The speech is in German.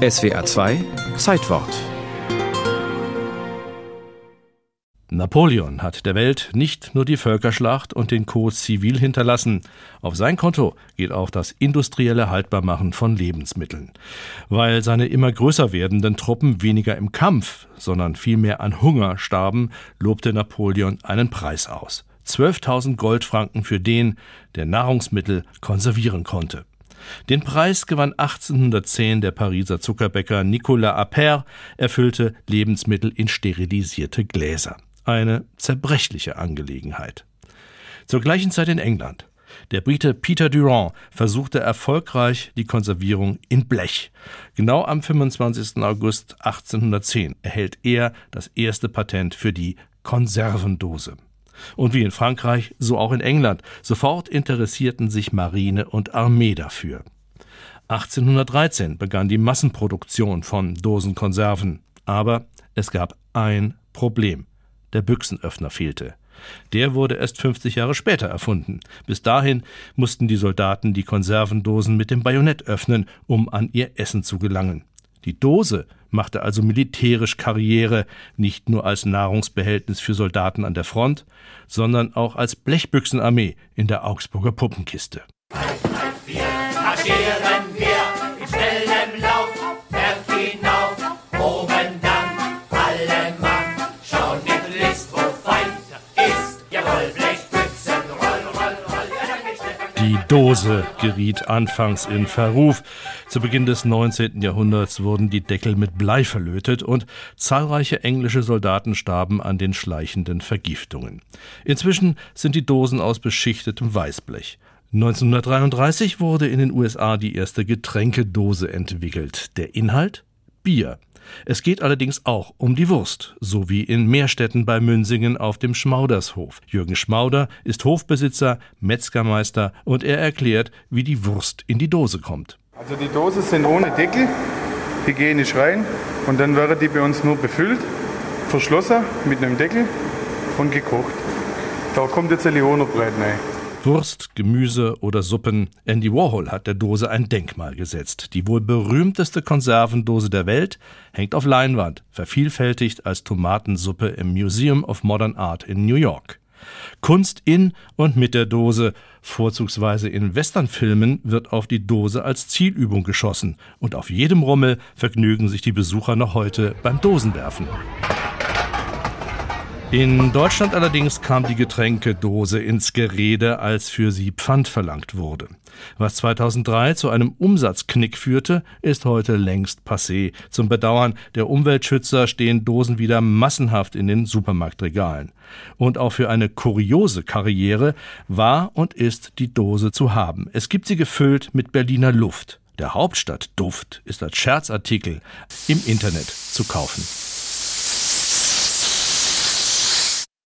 SWA 2 Zeitwort Napoleon hat der Welt nicht nur die Völkerschlacht und den Code Zivil hinterlassen. Auf sein Konto geht auch das industrielle Haltbarmachen von Lebensmitteln. Weil seine immer größer werdenden Truppen weniger im Kampf, sondern vielmehr an Hunger starben, lobte Napoleon einen Preis aus. 12.000 Goldfranken für den, der Nahrungsmittel konservieren konnte. Den Preis gewann 1810 der Pariser Zuckerbäcker Nicolas Appert, erfüllte Lebensmittel in sterilisierte Gläser eine zerbrechliche Angelegenheit. Zur gleichen Zeit in England. Der Brite Peter Durand versuchte erfolgreich die Konservierung in Blech. Genau am 25. August 1810 erhält er das erste Patent für die Konservendose. Und wie in Frankreich, so auch in England. Sofort interessierten sich Marine und Armee dafür. 1813 begann die Massenproduktion von Dosenkonserven. Aber es gab ein Problem der Büchsenöffner fehlte. Der wurde erst 50 Jahre später erfunden. Bis dahin mussten die Soldaten die Konservendosen mit dem Bajonett öffnen, um an ihr Essen zu gelangen. Die Dose machte also militärisch Karriere, nicht nur als Nahrungsbehältnis für Soldaten an der Front, sondern auch als Blechbüchsenarmee in der Augsburger Puppenkiste. Wir marschieren Die Dose geriet anfangs in Verruf. Zu Beginn des 19. Jahrhunderts wurden die Deckel mit Blei verlötet und zahlreiche englische Soldaten starben an den schleichenden Vergiftungen. Inzwischen sind die Dosen aus beschichtetem Weißblech. 1933 wurde in den USA die erste Getränkedose entwickelt. Der Inhalt? Bier. Es geht allerdings auch um die Wurst, so wie in Meerstetten bei Münsingen auf dem Schmaudershof. Jürgen Schmauder ist Hofbesitzer, Metzgermeister und er erklärt, wie die Wurst in die Dose kommt. Also die Dosen sind ohne Deckel, hygienisch rein und dann werden die bei uns nur befüllt, verschlossen mit einem Deckel und gekocht. Da kommt jetzt ein Leonerbreit rein. Wurst, Gemüse oder Suppen. Andy Warhol hat der Dose ein Denkmal gesetzt. Die wohl berühmteste Konservendose der Welt hängt auf Leinwand, vervielfältigt als Tomatensuppe im Museum of Modern Art in New York. Kunst in und mit der Dose, vorzugsweise in Westernfilmen, wird auf die Dose als Zielübung geschossen und auf jedem Rummel vergnügen sich die Besucher noch heute beim Dosenwerfen. In Deutschland allerdings kam die Getränkedose ins Gerede, als für sie Pfand verlangt wurde. Was 2003 zu einem Umsatzknick führte, ist heute längst passé. Zum Bedauern der Umweltschützer stehen Dosen wieder massenhaft in den Supermarktregalen. Und auch für eine kuriose Karriere war und ist die Dose zu haben. Es gibt sie gefüllt mit Berliner Luft. Der Hauptstadtduft ist als Scherzartikel im Internet zu kaufen.